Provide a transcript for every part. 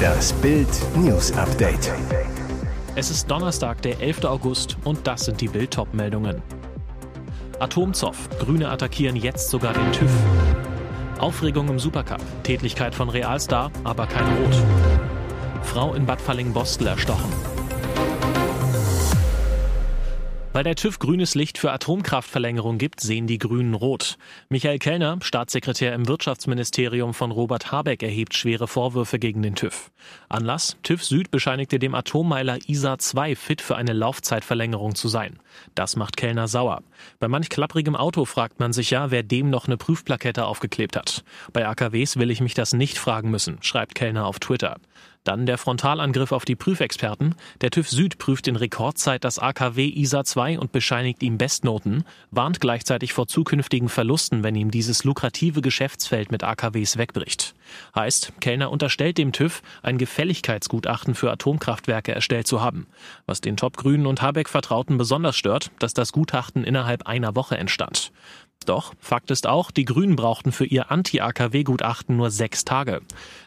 Das Bild News Update. Es ist Donnerstag, der 11. August und das sind die Bild meldungen Atomzoff. Grüne attackieren jetzt sogar den TÜV. Aufregung im Supercup. Tätlichkeit von Realstar, aber kein Rot. Frau in Bad Falling-Bostel erstochen. Weil der TÜV grünes Licht für Atomkraftverlängerung gibt, sehen die Grünen rot. Michael Kellner, Staatssekretär im Wirtschaftsministerium von Robert Habeck, erhebt schwere Vorwürfe gegen den TÜV. Anlass? TÜV Süd bescheinigte dem Atommeiler ISA 2 fit für eine Laufzeitverlängerung zu sein. Das macht Kellner sauer. Bei manch klapprigem Auto fragt man sich ja, wer dem noch eine Prüfplakette aufgeklebt hat. Bei AKWs will ich mich das nicht fragen müssen, schreibt Kellner auf Twitter. Dann der Frontalangriff auf die Prüfexperten. Der TÜV Süd prüft in Rekordzeit das AKW ISA 2 und bescheinigt ihm Bestnoten, warnt gleichzeitig vor zukünftigen Verlusten, wenn ihm dieses lukrative Geschäftsfeld mit AKWs wegbricht. Heißt, Kellner unterstellt dem TÜV, ein Gefälligkeitsgutachten für Atomkraftwerke erstellt zu haben. Was den Top-Grünen und Habeck-Vertrauten besonders stört, dass das Gutachten innerhalb einer Woche entstand. Doch Fakt ist auch, die Grünen brauchten für ihr Anti-AKW-Gutachten nur sechs Tage.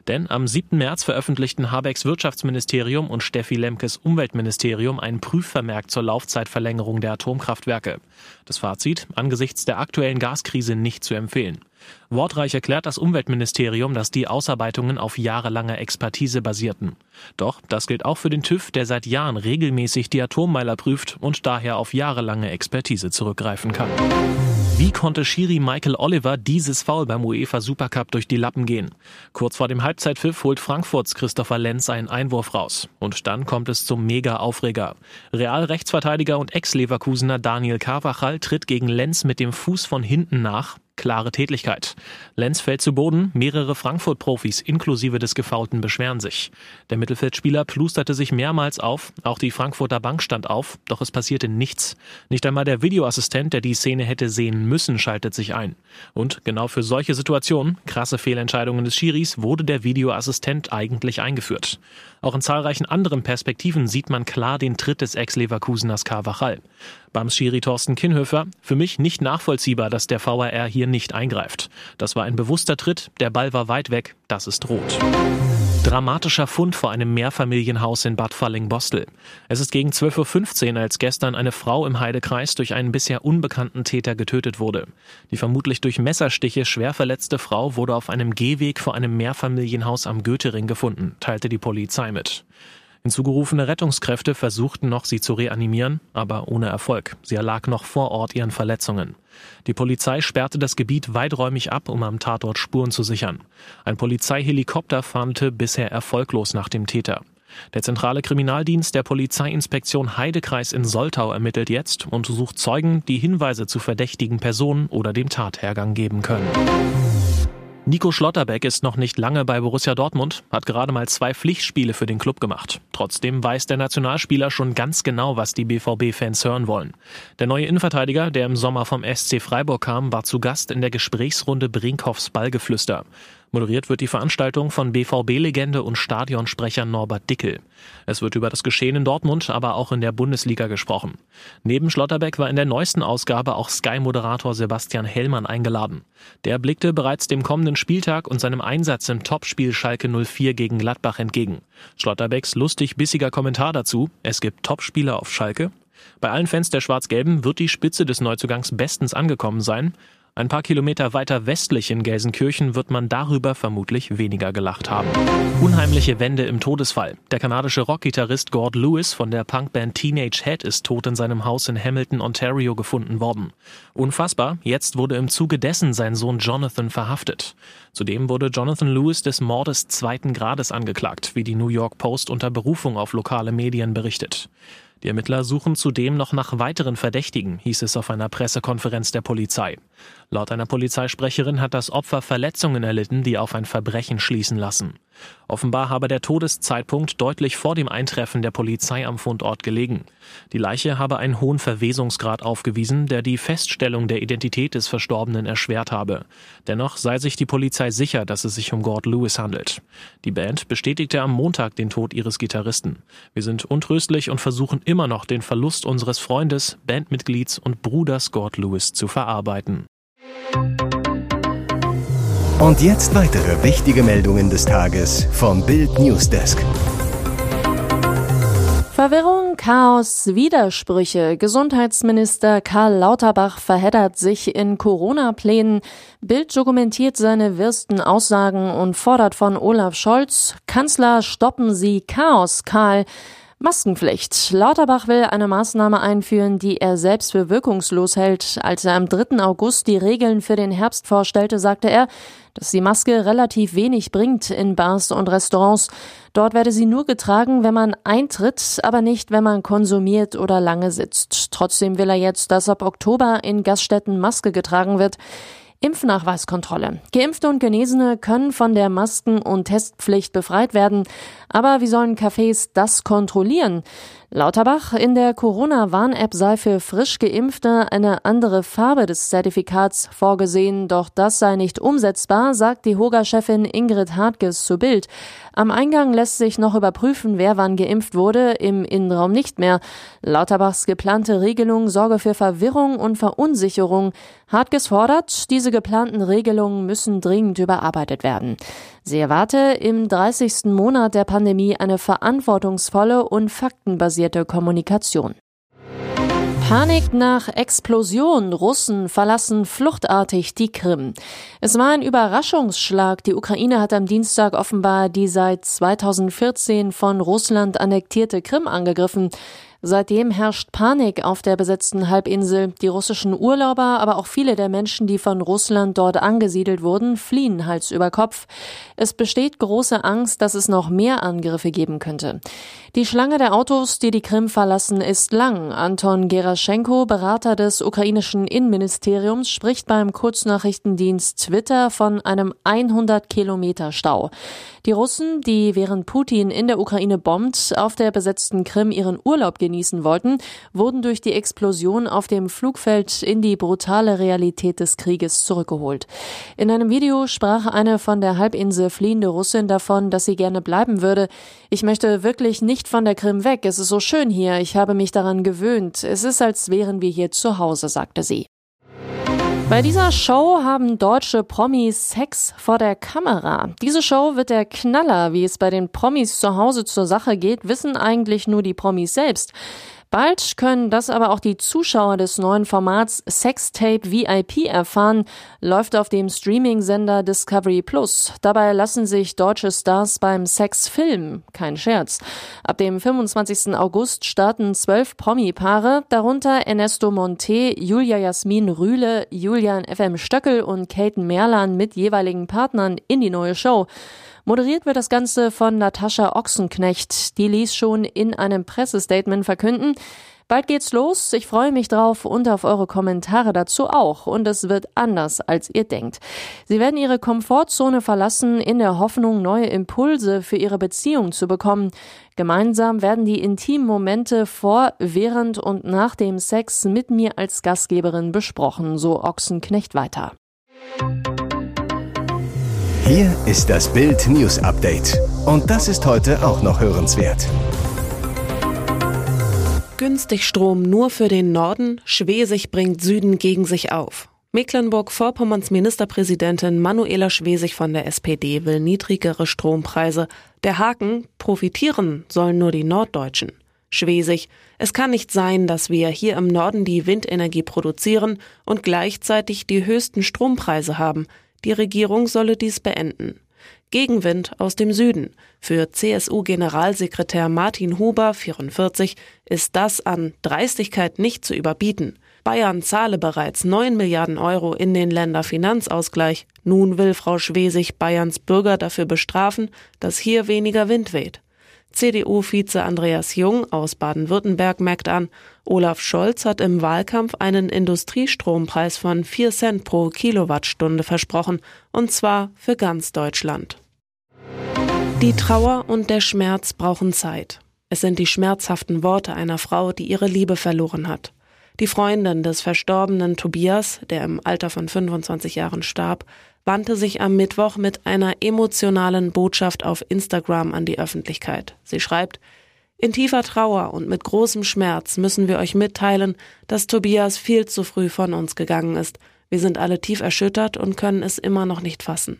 Denn am 7. März veröffentlichten Habecks Wirtschaftsministerium und Steffi Lemkes Umweltministerium einen Prüfvermerk zur Laufzeitverlängerung der Atomkraftwerke. Das Fazit, angesichts der aktuellen Gaskrise nicht zu empfehlen. Wortreich erklärt das Umweltministerium, dass die Ausarbeitungen auf jahrelanger Expertise basierten. Doch das gilt auch für den TÜV, der seit Jahren regelmäßig die Atommeiler prüft und daher auf jahrelange Expertise zurückgreifen kann. Wie konnte Schiri Michael Oliver dieses Foul beim UEFA Supercup durch die Lappen gehen? Kurz vor dem Halbzeitpfiff holt Frankfurts Christopher Lenz einen Einwurf raus. Und dann kommt es zum Mega-Aufreger. Real-Rechtsverteidiger und Ex-Leverkusener Daniel Carvajal tritt gegen Lenz mit dem Fuß von hinten nach, klare Tätlichkeit. Lenz fällt zu Boden, mehrere Frankfurt-Profis inklusive des Gefaulten beschweren sich. Der Mittelfeldspieler plusterte sich mehrmals auf, auch die Frankfurter Bank stand auf, doch es passierte nichts. Nicht einmal der Videoassistent, der die Szene hätte sehen müssen, schaltet sich ein. Und genau für solche Situationen, krasse Fehlentscheidungen des Schiris, wurde der Videoassistent eigentlich eingeführt. Auch in zahlreichen anderen Perspektiven sieht man klar den Tritt des Ex-Leverkuseners Carvajal. Beim Schiri Thorsten Kinhöfer, für mich nicht nachvollziehbar, dass der VAR hier nicht eingreift. Das war ein bewusster Tritt, der Ball war weit weg, das ist rot. Dramatischer Fund vor einem Mehrfamilienhaus in Bad Falling-Bostel. Es ist gegen 12.15 Uhr, als gestern eine Frau im Heidekreis durch einen bisher unbekannten Täter getötet wurde. Die vermutlich durch Messerstiche schwer verletzte Frau wurde auf einem Gehweg vor einem Mehrfamilienhaus am Goethering gefunden, teilte die Polizei mit. Hinzugerufene Rettungskräfte versuchten noch, sie zu reanimieren, aber ohne Erfolg. Sie erlag noch vor Ort ihren Verletzungen. Die Polizei sperrte das Gebiet weiträumig ab, um am Tatort Spuren zu sichern. Ein Polizeihelikopter fahndete bisher erfolglos nach dem Täter. Der zentrale Kriminaldienst der Polizeiinspektion Heidekreis in Soltau ermittelt jetzt und sucht Zeugen, die Hinweise zu verdächtigen Personen oder dem Tathergang geben können. Nico Schlotterbeck ist noch nicht lange bei Borussia Dortmund, hat gerade mal zwei Pflichtspiele für den Club gemacht. Trotzdem weiß der Nationalspieler schon ganz genau, was die BVB-Fans hören wollen. Der neue Innenverteidiger, der im Sommer vom SC Freiburg kam, war zu Gast in der Gesprächsrunde Brinkhoffs Ballgeflüster. Moderiert wird die Veranstaltung von BVB-Legende und Stadionsprecher Norbert Dickel. Es wird über das Geschehen in Dortmund, aber auch in der Bundesliga gesprochen. Neben Schlotterbeck war in der neuesten Ausgabe auch Sky-Moderator Sebastian Hellmann eingeladen. Der blickte bereits dem kommenden Spieltag und seinem Einsatz im Topspiel Schalke 04 gegen Gladbach entgegen. Schlotterbecks lustig bissiger Kommentar dazu, es gibt Topspieler auf Schalke. Bei allen Fans der Schwarz-Gelben wird die Spitze des Neuzugangs bestens angekommen sein. Ein paar Kilometer weiter westlich in Gelsenkirchen wird man darüber vermutlich weniger gelacht haben. Unheimliche Wende im Todesfall. Der kanadische Rockgitarrist Gord Lewis von der Punkband Teenage Head ist tot in seinem Haus in Hamilton, Ontario gefunden worden. Unfassbar, jetzt wurde im Zuge dessen sein Sohn Jonathan verhaftet. Zudem wurde Jonathan Lewis des Mordes zweiten Grades angeklagt, wie die New York Post unter Berufung auf lokale Medien berichtet. Die Ermittler suchen zudem noch nach weiteren Verdächtigen, hieß es auf einer Pressekonferenz der Polizei. Laut einer Polizeisprecherin hat das Opfer Verletzungen erlitten, die auf ein Verbrechen schließen lassen. Offenbar habe der Todeszeitpunkt deutlich vor dem Eintreffen der Polizei am Fundort gelegen. Die Leiche habe einen hohen Verwesungsgrad aufgewiesen, der die Feststellung der Identität des Verstorbenen erschwert habe. Dennoch sei sich die Polizei sicher, dass es sich um Gord Lewis handelt. Die Band bestätigte am Montag den Tod ihres Gitarristen. Wir sind untröstlich und versuchen immer noch den Verlust unseres Freundes, Bandmitglieds und Bruders Gord Lewis zu verarbeiten. Und jetzt weitere wichtige Meldungen des Tages vom Bild Newsdesk. Verwirrung, Chaos, Widersprüche. Gesundheitsminister Karl Lauterbach verheddert sich in Corona-Plänen. Bild dokumentiert seine wirsten Aussagen und fordert von Olaf Scholz, Kanzler, stoppen Sie Chaos, Karl. Maskenpflicht. Lauterbach will eine Maßnahme einführen, die er selbst für wirkungslos hält. Als er am 3. August die Regeln für den Herbst vorstellte, sagte er, dass die Maske relativ wenig bringt in Bars und Restaurants. Dort werde sie nur getragen, wenn man eintritt, aber nicht, wenn man konsumiert oder lange sitzt. Trotzdem will er jetzt, dass ab Oktober in Gaststätten Maske getragen wird. Impfnachweiskontrolle. Geimpfte und Genesene können von der Masken- und Testpflicht befreit werden. Aber wie sollen Cafés das kontrollieren? Lauterbach, in der Corona-Warn-App sei für frisch Geimpfte eine andere Farbe des Zertifikats vorgesehen, doch das sei nicht umsetzbar, sagt die Hoga-Chefin Ingrid Hartges zu Bild. Am Eingang lässt sich noch überprüfen, wer wann geimpft wurde, im Innenraum nicht mehr. Lauterbachs geplante Regelung sorge für Verwirrung und Verunsicherung. Hartges fordert, diese geplanten Regelungen müssen dringend überarbeitet werden. Sie erwarte im 30. Monat der Pandemie eine verantwortungsvolle und faktenbasierte Kommunikation. Panik nach Explosion. Russen verlassen fluchtartig die Krim. Es war ein Überraschungsschlag. Die Ukraine hat am Dienstag offenbar die seit 2014 von Russland annektierte Krim angegriffen. Seitdem herrscht Panik auf der besetzten Halbinsel. Die russischen Urlauber, aber auch viele der Menschen, die von Russland dort angesiedelt wurden, fliehen Hals über Kopf. Es besteht große Angst, dass es noch mehr Angriffe geben könnte. Die Schlange der Autos, die die Krim verlassen, ist lang. Anton Geraschenko, Berater des ukrainischen Innenministeriums, spricht beim Kurznachrichtendienst Twitter von einem 100 Kilometer Stau. Die Russen, die während Putin in der Ukraine bombt, auf der besetzten Krim ihren Urlaub genießen wollten, wurden durch die Explosion auf dem Flugfeld in die brutale Realität des Krieges zurückgeholt. In einem Video sprach eine von der Halbinsel fliehende Russin davon, dass sie gerne bleiben würde. Ich möchte wirklich nicht von der Krim weg. Es ist so schön hier. Ich habe mich daran gewöhnt. Es ist, als wären wir hier zu Hause, sagte sie. Bei dieser Show haben deutsche Promis Sex vor der Kamera. Diese Show wird der Knaller, wie es bei den Promis zu Hause zur Sache geht, wissen eigentlich nur die Promis selbst. Bald können das aber auch die Zuschauer des neuen Formats Sextape VIP erfahren, läuft auf dem Streaming-Sender Discovery Plus. Dabei lassen sich deutsche Stars beim Sex filmen. Kein Scherz. Ab dem 25. August starten zwölf Promi-Paare, darunter Ernesto Monte, Julia Jasmin Rühle, Julian FM Stöckel und Katen Merlan mit jeweiligen Partnern in die neue Show. Moderiert wird das Ganze von Natascha Ochsenknecht. Die ließ schon in einem Pressestatement verkünden, Bald geht's los. Ich freue mich drauf und auf eure Kommentare dazu auch. Und es wird anders, als ihr denkt. Sie werden ihre Komfortzone verlassen, in der Hoffnung, neue Impulse für ihre Beziehung zu bekommen. Gemeinsam werden die intimen Momente vor, während und nach dem Sex mit mir als Gastgeberin besprochen, so Ochsenknecht weiter. Hier ist das Bild News Update. Und das ist heute auch noch hörenswert. Günstig Strom nur für den Norden, Schwesig bringt Süden gegen sich auf. Mecklenburg-Vorpommerns Ministerpräsidentin Manuela Schwesig von der SPD will niedrigere Strompreise. Der Haken, profitieren sollen nur die Norddeutschen. Schwesig, es kann nicht sein, dass wir hier im Norden die Windenergie produzieren und gleichzeitig die höchsten Strompreise haben. Die Regierung solle dies beenden. Gegenwind aus dem Süden. Für CSU-Generalsekretär Martin Huber, 44, ist das an Dreistigkeit nicht zu überbieten. Bayern zahle bereits 9 Milliarden Euro in den Länderfinanzausgleich. Nun will Frau Schwesig Bayerns Bürger dafür bestrafen, dass hier weniger Wind weht. CDU-Vize Andreas Jung aus Baden-Württemberg merkt an, Olaf Scholz hat im Wahlkampf einen Industriestrompreis von 4 Cent pro Kilowattstunde versprochen, und zwar für ganz Deutschland. Die Trauer und der Schmerz brauchen Zeit. Es sind die schmerzhaften Worte einer Frau, die ihre Liebe verloren hat. Die Freundin des verstorbenen Tobias, der im Alter von 25 Jahren starb, wandte sich am Mittwoch mit einer emotionalen Botschaft auf Instagram an die Öffentlichkeit. Sie schreibt, in tiefer Trauer und mit großem Schmerz müssen wir euch mitteilen, dass Tobias viel zu früh von uns gegangen ist. Wir sind alle tief erschüttert und können es immer noch nicht fassen.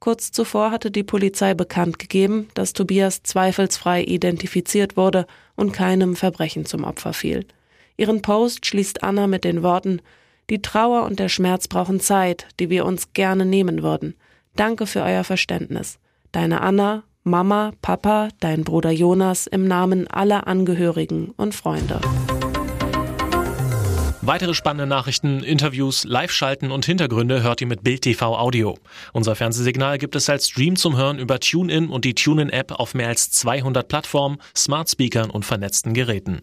Kurz zuvor hatte die Polizei bekannt gegeben, dass Tobias zweifelsfrei identifiziert wurde und keinem Verbrechen zum Opfer fiel. Ihren Post schließt Anna mit den Worten Die Trauer und der Schmerz brauchen Zeit, die wir uns gerne nehmen würden. Danke für euer Verständnis. Deine Anna, Mama, Papa, dein Bruder Jonas im Namen aller Angehörigen und Freunde. Weitere spannende Nachrichten, Interviews, Live-Schalten und Hintergründe hört ihr mit Bild TV Audio. Unser Fernsehsignal gibt es als Stream zum Hören über TuneIn und die TuneIn-App auf mehr als 200 Plattformen, Smart Speakern und vernetzten Geräten.